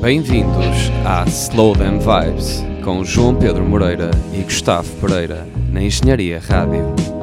Bem-vindos à Slow Them Vibes com João Pedro Moreira e Gustavo Pereira na Engenharia Rádio.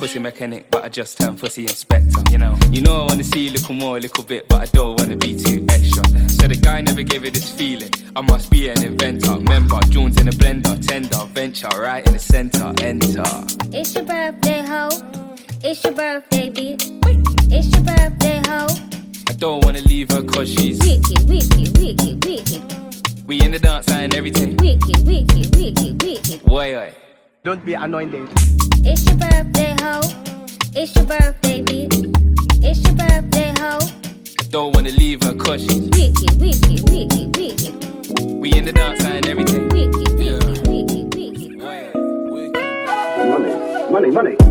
Pussy mechanic, but I just turned pussy inspector. You know, you know I wanna see a little more, a little bit, but I don't wanna be too extra. So the guy never gave it this feeling. I must be an inventor. Member, Jones in a blender, tender, venture, right in the center, enter. It's your birthday, ho. It's your birthday, bitch. It's your birthday, ho. I don't wanna leave her cause she's Wicked, wicked, wicked, wicked. we in the dance and everything. Wicked, wicked, wicked, wicked. Why, why? Don't be anointed. It's your birthday, ho. It's your birthday, bitch. It's your birthday, ho. I don't wanna leave her cause she's Wicked, wicked, wicked, wicked. we in the dance and everything. Wicked, wicked, wicked, wicked. Why, why? Money, money, money.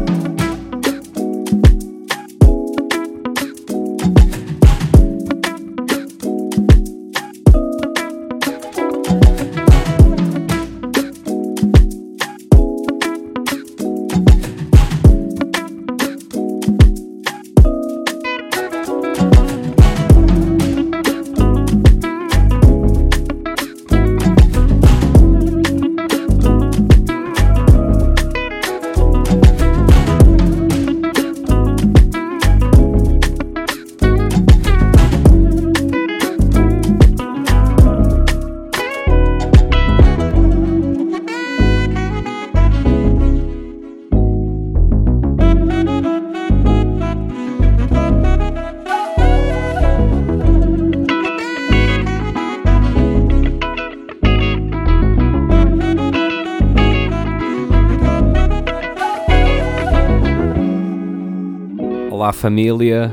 Olá família,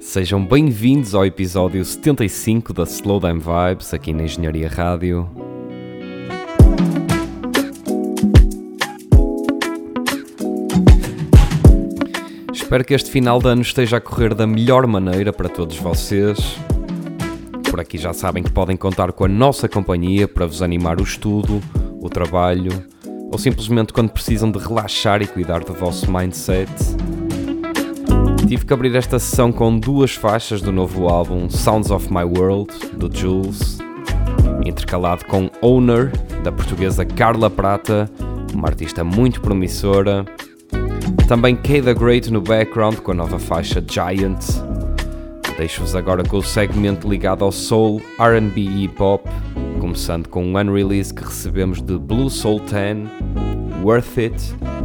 sejam bem-vindos ao episódio 75 da Slow Down Vibes aqui na Engenharia Rádio. Espero que este final de ano esteja a correr da melhor maneira para todos vocês. Por aqui já sabem que podem contar com a nossa companhia para vos animar o estudo, o trabalho ou simplesmente quando precisam de relaxar e cuidar do vosso mindset. Tive que abrir esta sessão com duas faixas do novo álbum Sounds of My World, do Jules, intercalado com Owner, da portuguesa Carla Prata, uma artista muito promissora. Também K The Great no background com a nova faixa Giant. Deixo-vos agora com o segmento ligado ao soul, RB e hip hop, começando com um unrelease que recebemos de Blue Soul 10, Worth It,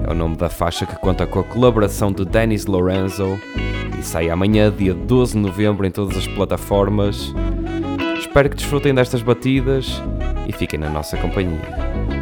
é o nome da faixa que conta com a colaboração de Dennis Lorenzo e sai amanhã, dia 12 de novembro, em todas as plataformas. Espero que desfrutem destas batidas e fiquem na nossa companhia.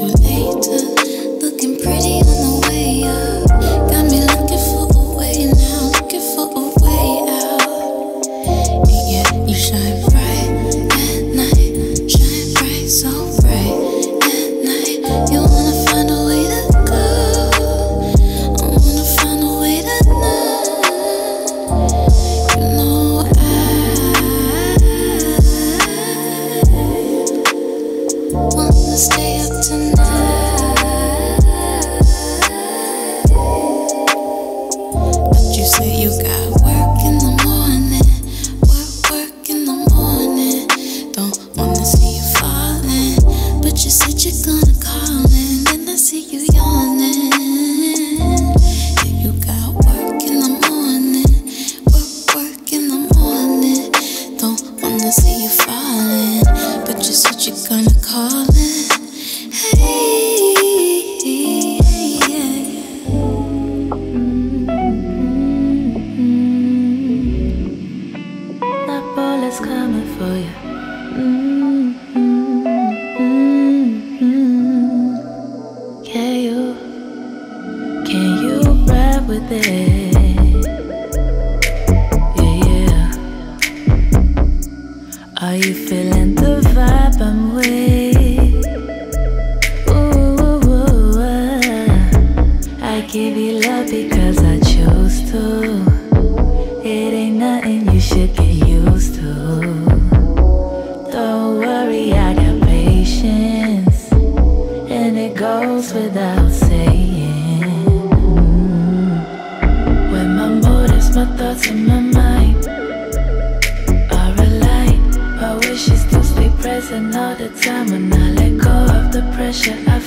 you later. another time when I let go of the pressure I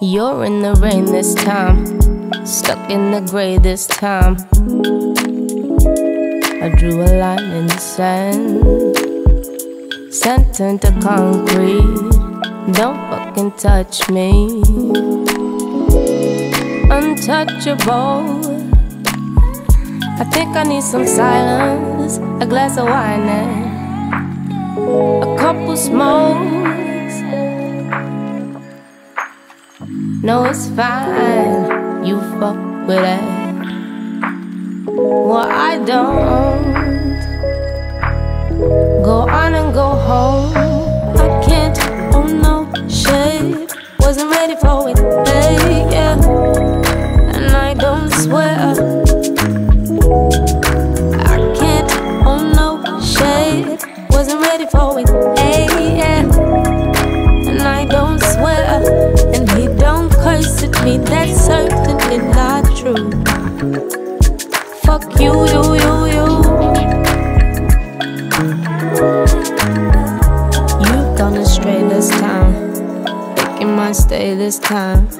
You're in the rain this time, stuck in the gray this time. I drew a line in the sand, sent into concrete. Don't fucking touch me. Untouchable. I think I need some silence, a glass of wine, and a couple smokes. No, it's fine. You fuck with it. Well, I don't. Go on and go home. I can't. Oh no, shade. Wasn't ready for it, babe. me that's certainly not true. Fuck you, you, you, you. You've gone astray this time, making my stay this time.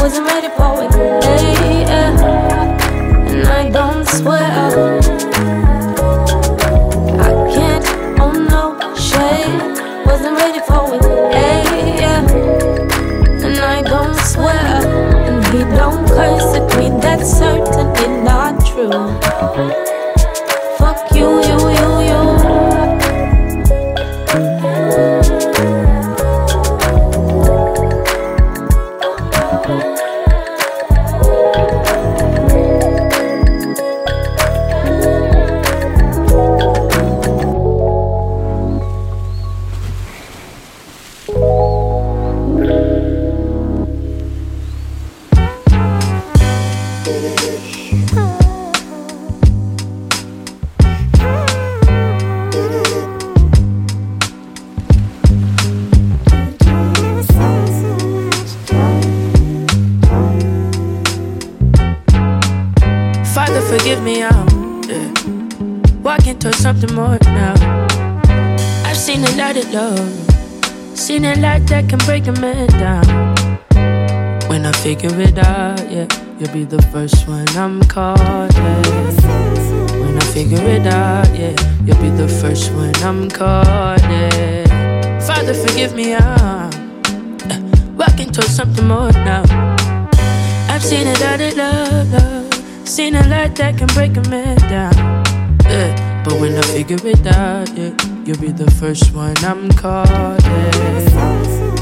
wasn't ready for it. Yeah. And I don't swear I can't, oh no, shade. Wasn't ready for it. Yeah. And I don't swear. And he don't curse at me, that's certain. Figure it out, yeah, you'll be the first one I'm calling. When I figure it out, yeah, you'll be the first one I'm calling. Father, forgive me, I'm uh, walking towards something more now. I've seen a lot of love, love. Seen a lot that can break a man down. Yeah. But when I figure it out, yeah, you'll be the first one I'm calling.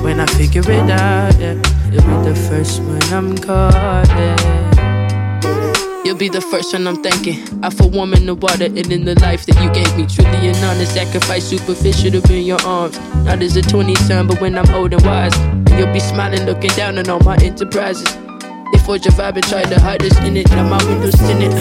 When I figure it out, yeah, you'll be the first one I'm calling. You'll be the first one I'm thanking. I for warm in the water and in the life that you gave me. Truly an honest sacrifice, superficial to be in your arms. Not as a 20 son, but when I'm old and wise. And you'll be smiling, looking down on all my enterprises. They forge a vibe and try to hide us in it. Now my windows tinted.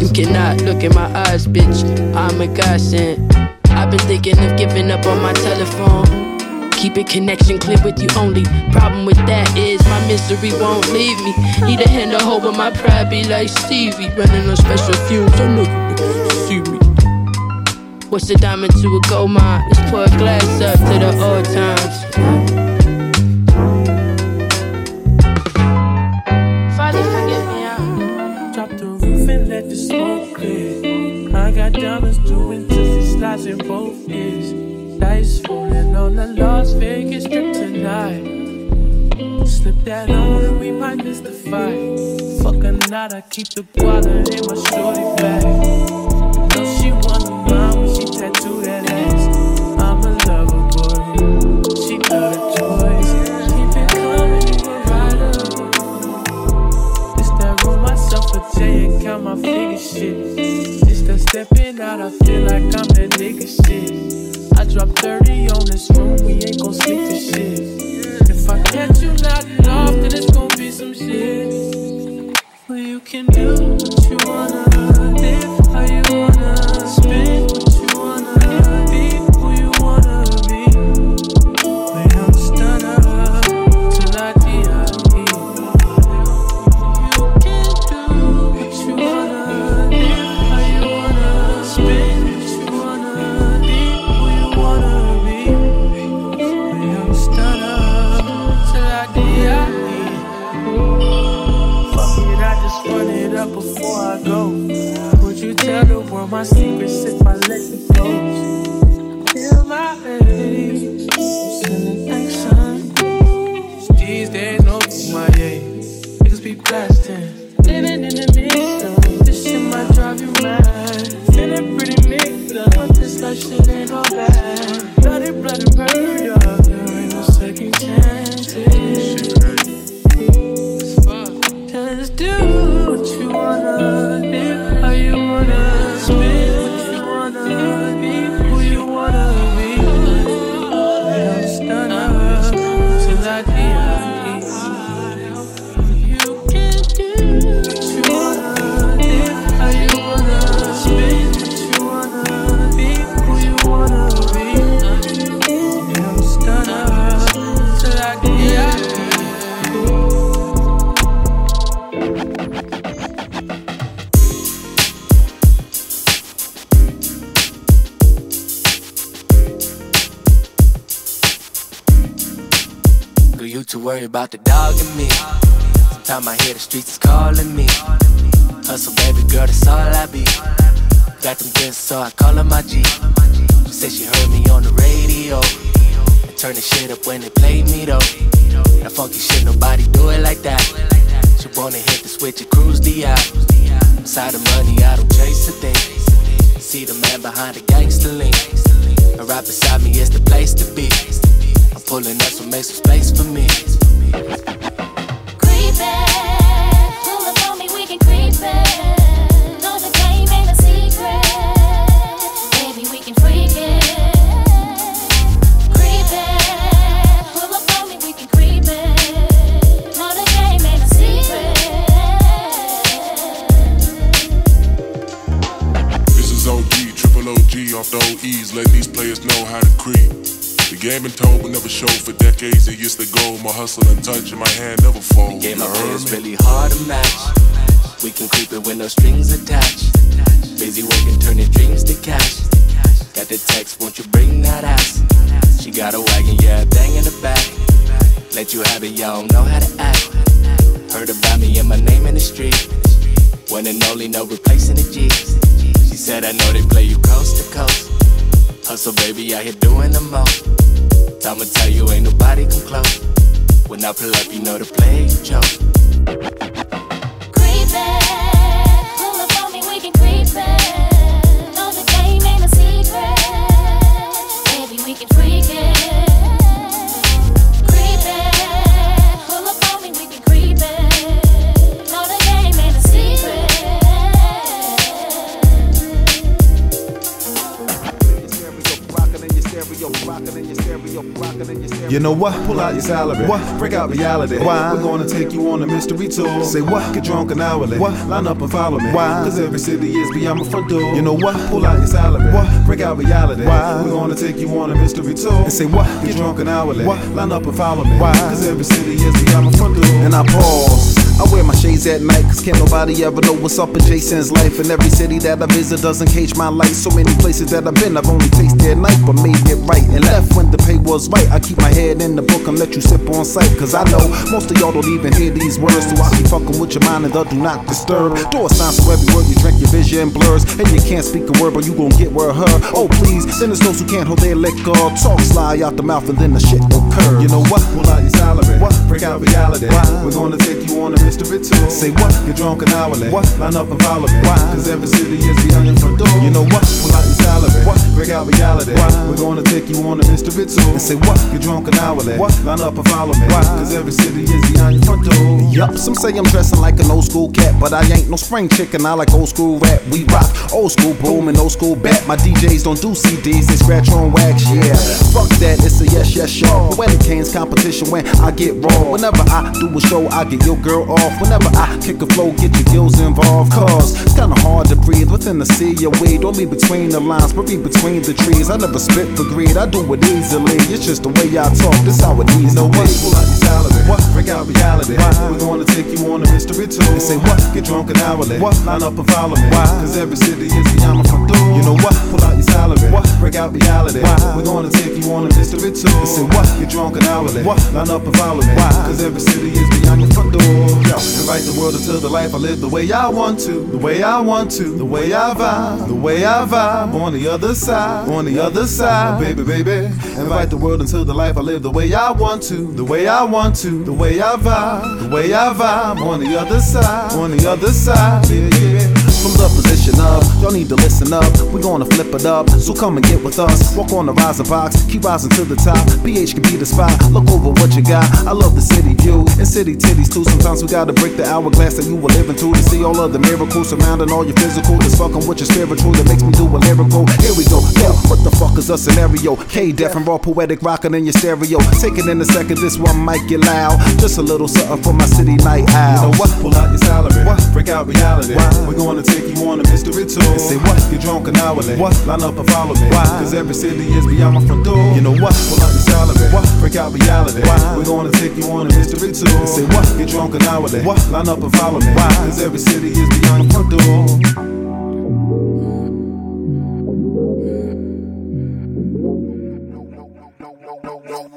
You cannot look in my eyes, bitch. I'm a godsend. I've been thinking of giving up on my telephone. Keeping connection clear with you only. Problem with that is my misery won't leave me. Need a hand to hold, but my pride be like Stevie. Running on special fumes. I know you niggas see me. What's a diamond to a gold mine? Let's pour a glass up to the old times. Father, forgive me. I Drop the roof and let the smoke clear. I got diamonds doing twisty slides in both ears. Dice rolling on the Las Vegas strip tonight. Slip that on and we might miss the fight. Fuck a night, I keep the guala in my shorty bag. Know she wanna mine when she tattoo that ass. I'm a lover boy. She love a choice. Keep it coming, you a rider. It's that roll myself a J and count my figure shit. It's that stepping out, I feel like I'm that nigga shit. I drop 30 on this room, we ain't gon' sleep this shit. If I catch you nodding off, then it's gon' be some shit. Well, you can do up before I go. Would you tell the world my secrets if I let you go? Feel my age, sending thanks, son. These days, no my age. Niggas be blasting, streets is calling me. Hustle, baby girl, that's all I be. Got them gifts, so I call her my G. She said she heard me on the radio. And turn the shit up when they play me though. That funky shit, nobody do it like that. She wanna hit the switch and cruise the out. Inside the money, I don't chase a thing. See the man behind the gangster link. And right beside me is the place to be. I'm pulling up, so make some space for me. Creepin', game been told but never showed for decades. It used to go, my hustle and touch, and my hand never fold. Game You up heard is me? really hard to match. We can creep it with no strings attached. Busy working, turning dreams to cash. Got the text, won't you bring that ass? She got a wagon, yeah, bang in the back. Let you have it, y'all don't know how to act. Heard about me and my name in the street. One and only, no replacing the G's. She said, I know they play you coast to coast. Hustle, baby, out here doing the most. I'ma tell you, ain't nobody come close. When I pull up, you know the play you chose. Creep You know what? Pull out your salary. What? Break out reality. Why? We're gonna take you on a mystery tour. Say what? Get drunk and hourly. What? Line up and follow me. Why? Cause every city is beyond my front door. You know what? Pull out your salary. What? Break out reality. Why? We're gonna take you on a mystery tour. And say what? Get drunk and hourly. What? Line up and follow me. Why? Cause every city is beyond my front door. And I pause. I wear my shades at night, cause can't nobody ever know what's up in Jason's life. And every city that I visit doesn't cage my light. So many places that I've been, I've only tasted night, but made it right. And left when the pay was right. I keep my head in the book and let you sip on sight. Cause I know most of y'all don't even hear these words. So I keep fucking with your mind and the do not disturb. Door sign so every word you drink, your vision blurs. And you can't speak a word, but you gon' get word heard. Oh, please, then there's those who can't hold their liquor. Talk sly out the mouth and then the shit occurs. You know what? Out your salary. What? Break out reality. Why? We're gonna take you on a mystery tour. Say what? Get drunk and hourly. What? Line up and follow me. Why? Cause every city is behind your front door. You know what? Pull out your salary. What? Break out reality. Why? We're gonna take you on a mystery tour. And say what? Get drunk and hourly. What? Line up and follow me. Why? Cause every city is behind your front door. Yup, some say I'm dressing like an old school cat, but I ain't no spring chicken. I like old school rap. We rock old school boom and old school bat. My DJs don't do CDs, they scratch on wax. Yeah, fuck that, it's a yes, yes, show. When it canes competition, when I get raw. Whenever I do a show, I get your girl off. Whenever I kick a flow, get your gills involved. Cause it's kinda hard to breathe within the sea of weed. Don't be between the lines, but be between the trees. I never spit for greed, I do it easily. It's just the way I talk, this how it needs to know be. what? Pull out your salary. What? Break out reality. Why? We're gonna take you on a mystery tour. And say what? Get drunk and hourly. What? Line up and follow me. Why? Cause every city is my front door. You know what? Pull out your salary. What? Break out reality. Why? We're gonna take you on a mystery tour. And say what? Get drunk and hourly. What? Line up and follow me. Why? Cause every city is beyond your front door. Yo, invite the world into the life I live the way I want to. The way I want to. The way I vibe. The way I vibe. On the other side. On the other side. Baby, baby. Invite the world into the life I live the way I want to. The way I want to. The way I vibe. The way I vibe. On the other side. On the other side. Yeah, yeah. From the position of, y'all need to listen up. We're gonna flip it up, so come and get with us. Walk on the rising box, keep rising to the top. PH can be the spot. Look over what you got. I love the city view and city titties too. Sometimes we gotta break the hourglass that you were living through to see all of the miracles surrounding all your physical. That's fucking with your spiritual that makes me do a lyrical. Here we go. Yo, what the fuck is a scenario? K-Def and raw poetic rocking in your stereo. Take it in a second, this one might get loud. Just a little something for my city night owl. You know what? Pull out your salary. What? Break out reality. Why? We're gonna take you on a mystery tour. And say what? Get drunk and hourly. What? Line up and follow me. Why? Cause every city is beyond my front door. You know what? Pull out your salary. What? Break out reality. Why? We're gonna take you on a mystery tour. And say what? Get drunk and hourly. What? Line up and follow me. Why? Cause every city is beyond my front door.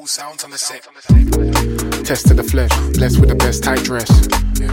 No sounds on the set. Test to the flesh, blessed with the best tight dress.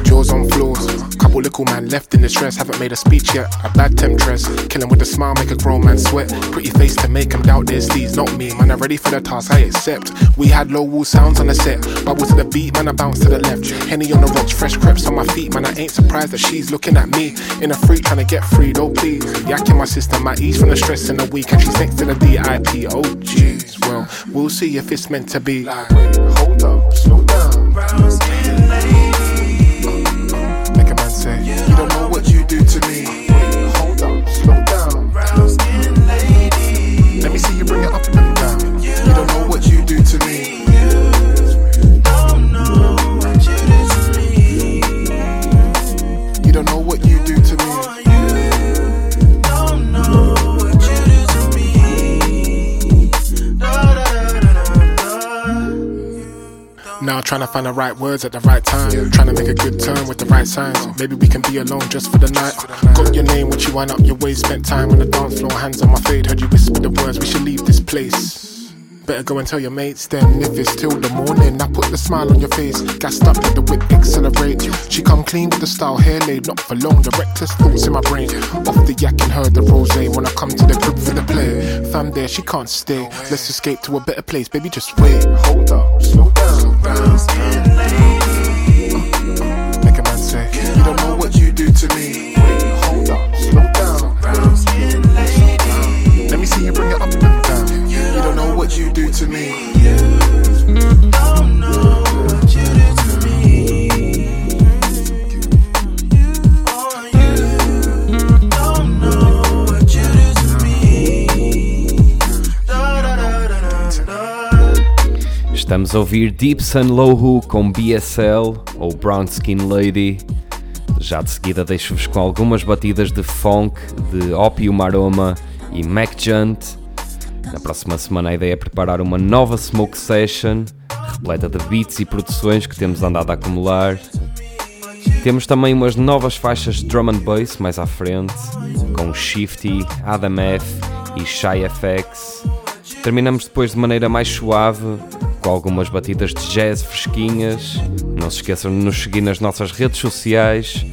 Jaws on floors, couple little man left in distress. Haven't made a speech yet, a bad temptress. Him with a smile, make a grown man sweat. Pretty face to make him doubt their steeds, not me. Man, I'm ready for the task, I accept. We had low wall sounds on the set, bubble to the beat, man, I bounce to the left. Henny on the rocks, fresh creps on my feet, man, I ain't surprised that she's looking at me. In a freak, trying to get free, though, please. Yak in my system, my ease from the stress in the week, and she's next to the DIP. Oh jeez, well, we'll see if it's meant to be. Like, hold up, slow down. Now trying to find the right words at the right time. Trying to make a good turn with the right signs. Maybe we can be alone just for the night. Got your name, what you wind up your waist. Spent time on the dance floor, hands on my fade. Heard you whisper the words, we should leave this place. Better go and tell your mates then if it's till the morning. I put the smile on your face, gassed up, let the whip accelerate. She come clean with the style, hair laid, not for long. The reckless thoughts in my brain. Off the yak and heard the rose when I come to the crib for the play. Fam there, she can't stay. Let's escape to a better place, baby. Just wait, hold up, slow down. Make to me. Estamos a ouvir Deep Sun Lohu com BSL ou Brown Skin Lady. Já de seguida deixo-vos com algumas batidas de funk de Opium Aroma e Mac Junt. Na próxima semana a ideia é preparar uma nova Smoke Session, repleta de beats e produções que temos andado a acumular. Temos também umas novas faixas de drum and bass mais à frente, com Shifty, Adam F e Shy FX. Terminamos depois de maneira mais suave, com algumas batidas de jazz fresquinhas. Não se esqueçam de nos seguir nas nossas redes sociais.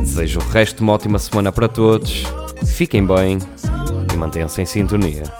Desejo o resto de uma ótima semana para todos. Fiquem bem e mantenham-se em sintonia.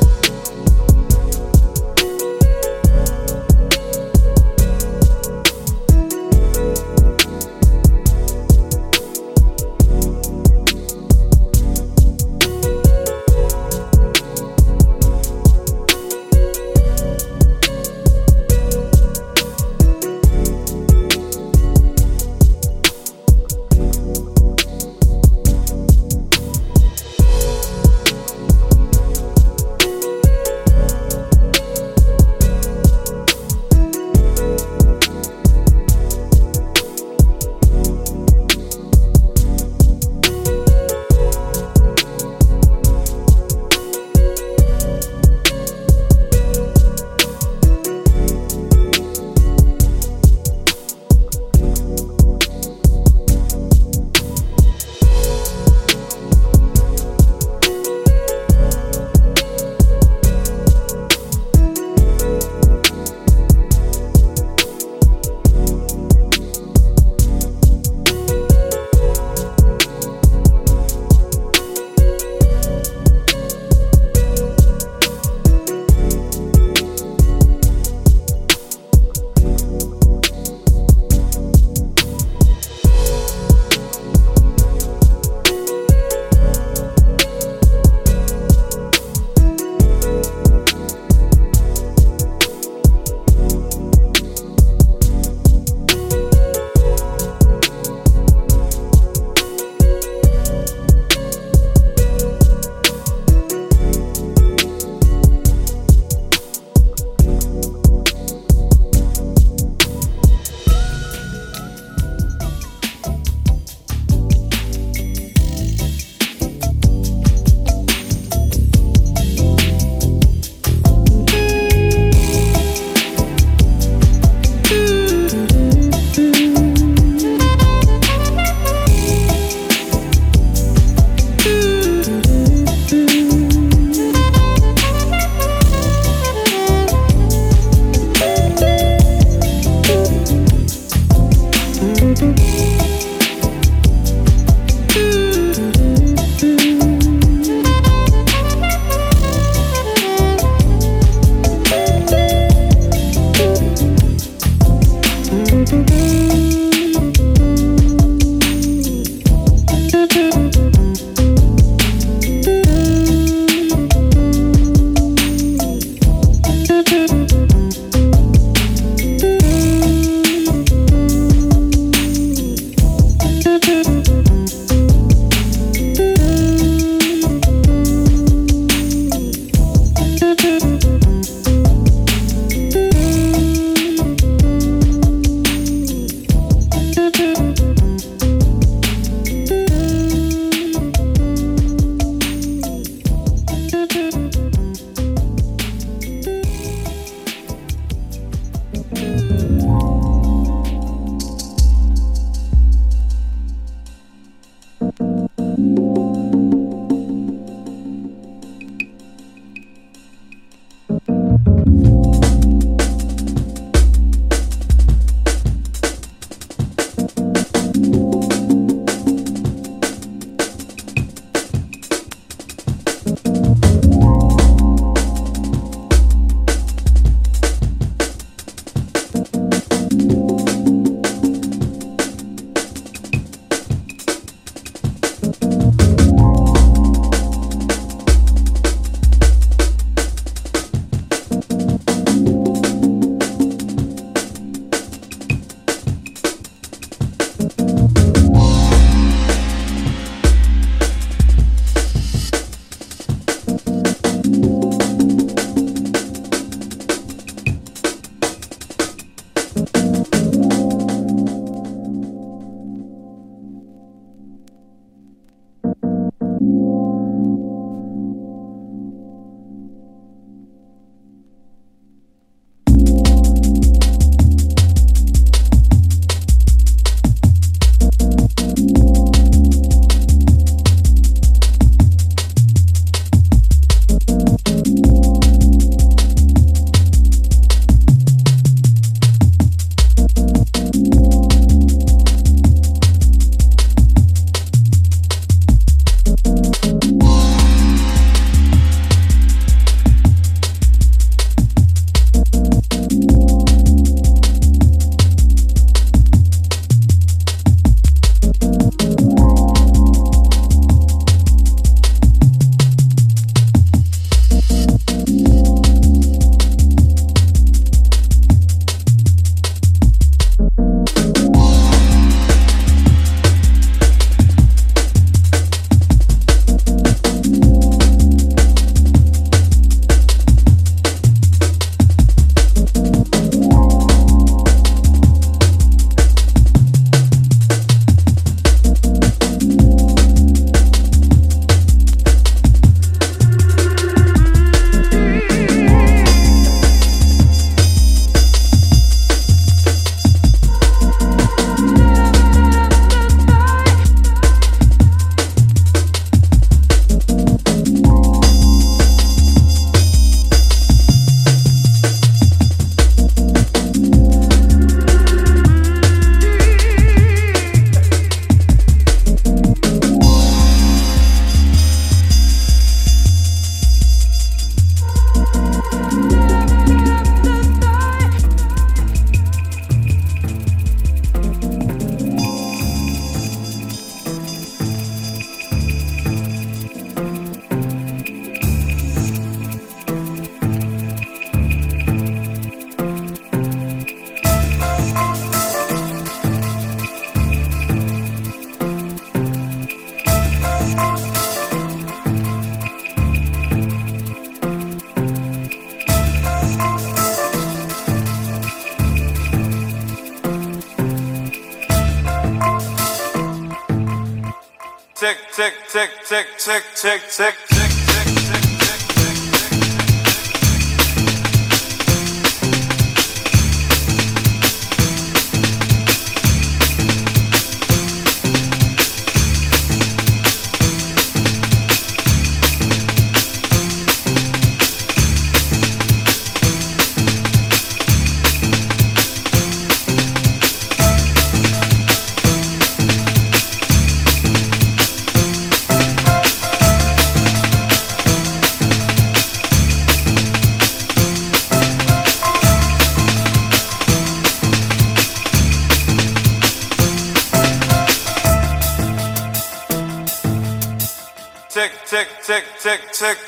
tick, tick, tick,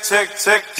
tick, tick,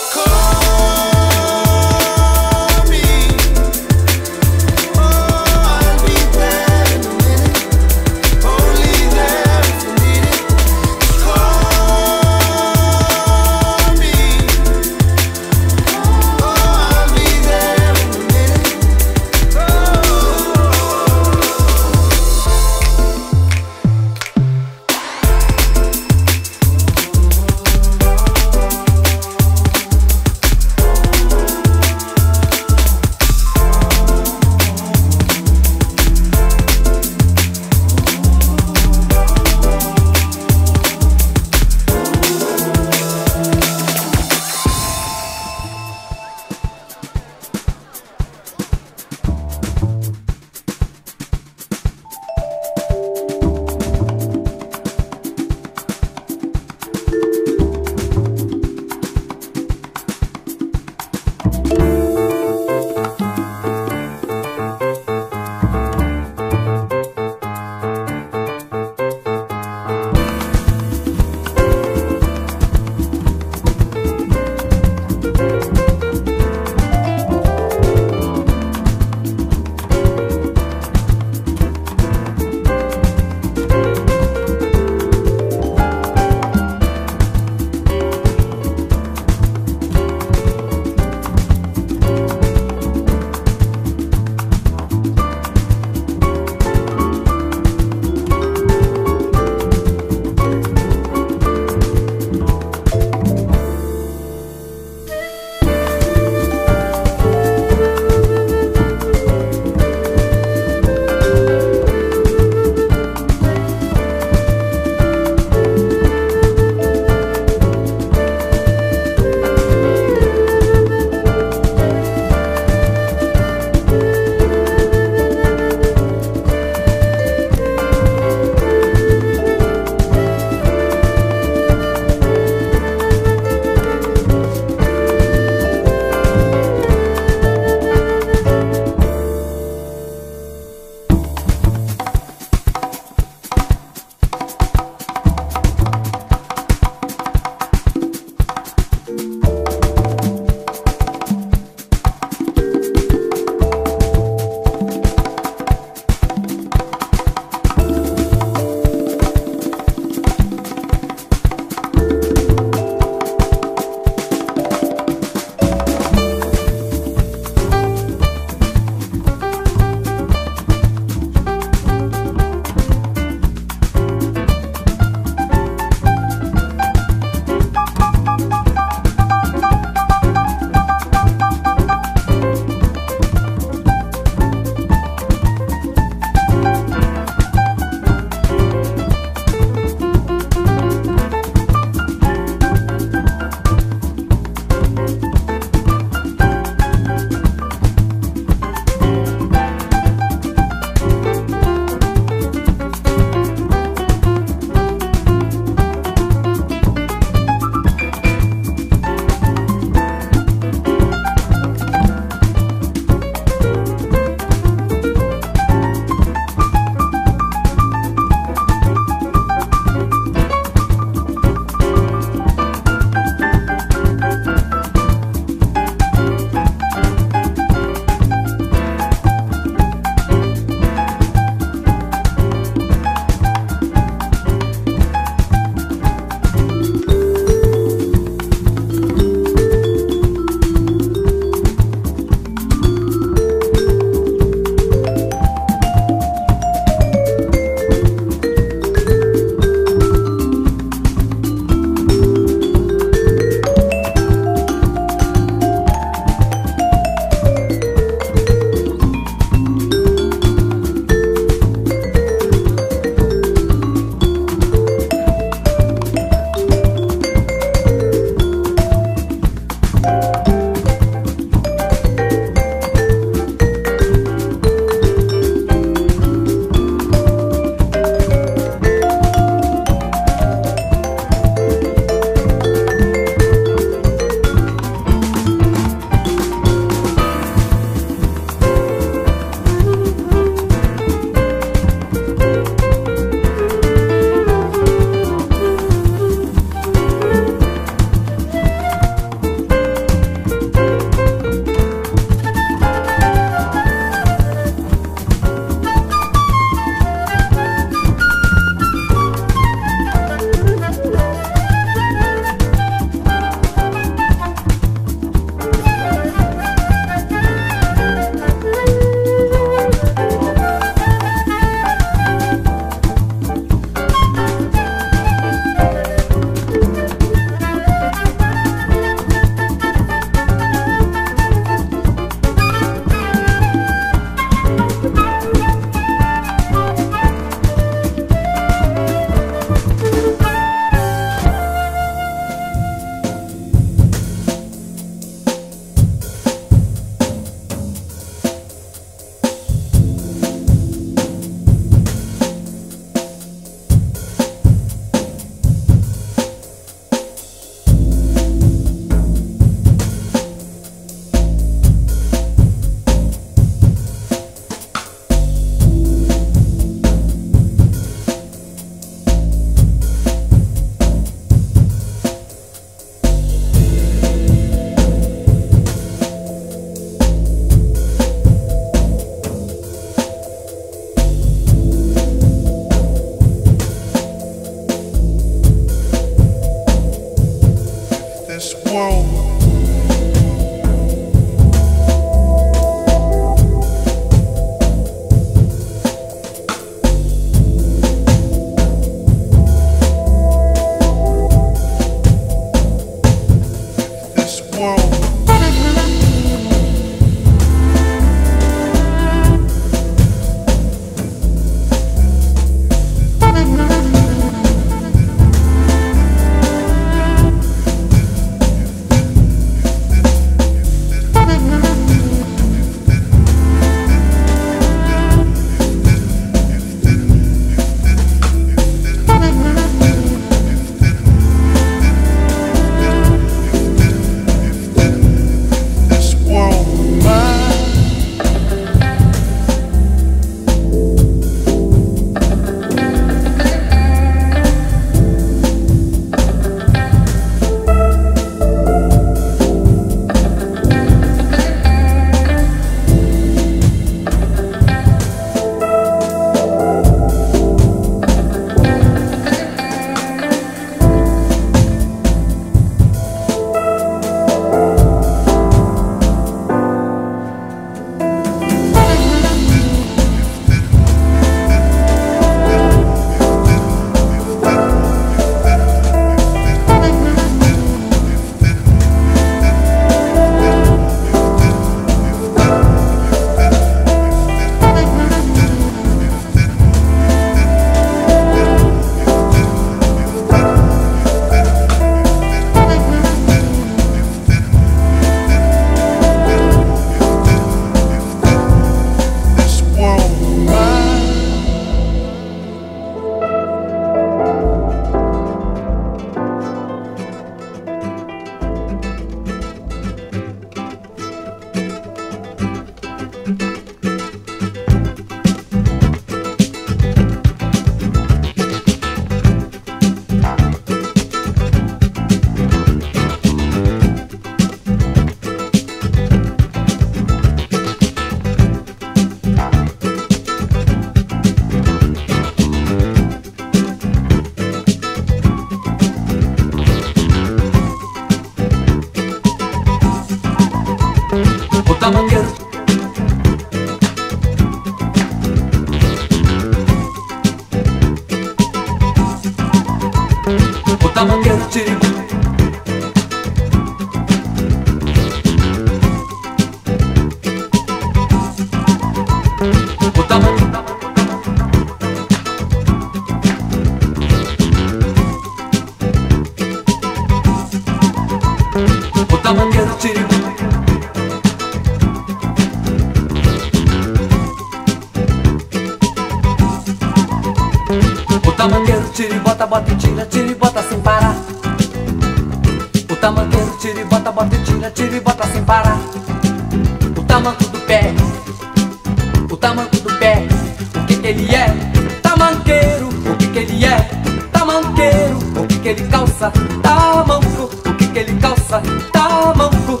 que que ele calça? Tamanco, o que que ele calça? Tamanco.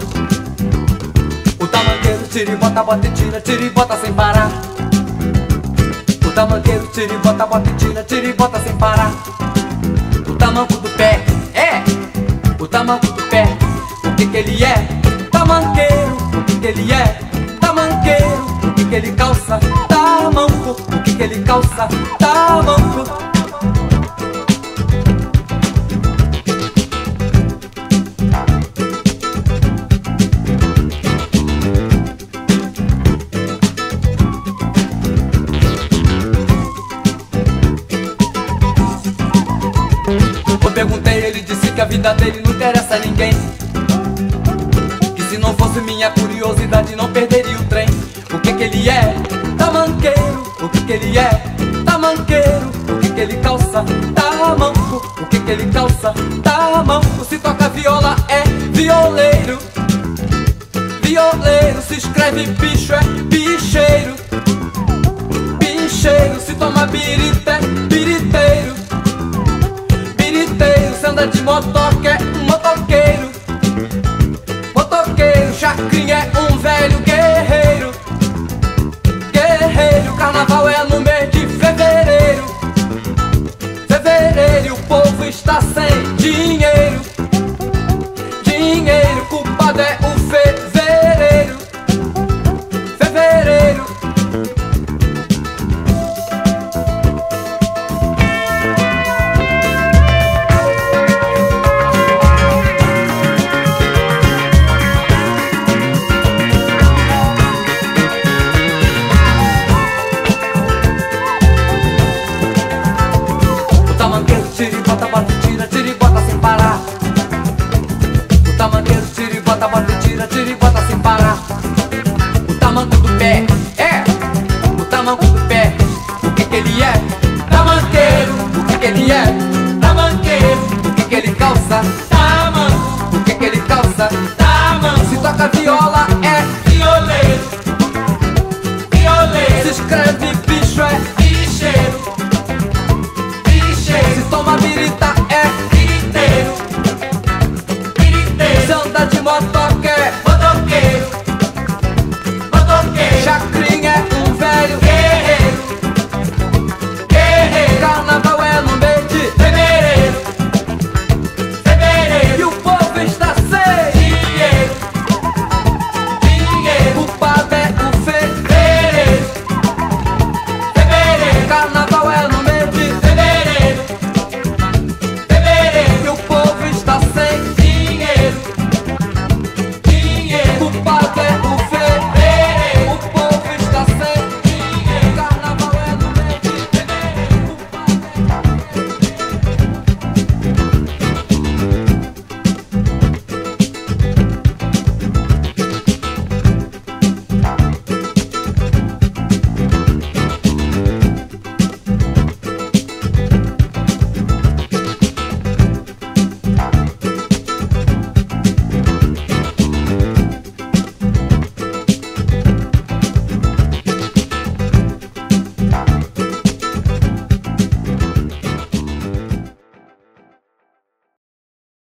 O tamanqueiro tira e bota, bota e tira, tira e bota sem parar. O tamanqueiro tira e bota, bota e tira, tira e bota sem parar. O tamanco do pé, é, o tamanco do pé, o que que ele é? Tamanqueiro, o que que ele é? Tamanqueiro, o que que ele calça? Tamanco, o que que ele calça? Tamanco. Que a vida dele não interessa a ninguém. Que se não fosse minha curiosidade, não perderia o trem. O que que ele é? Tamanqueiro. O que que ele é? Tamanqueiro. O que que ele calça? Tamanco. O que que ele calça? Tamanco. Se toca viola, é violeiro. Violeiro. Se escreve bicho, é bicheiro. Bicheiro. Se toma birita, é anda de motoca é um motoqueiro. Motoqueiro, chacrinha é um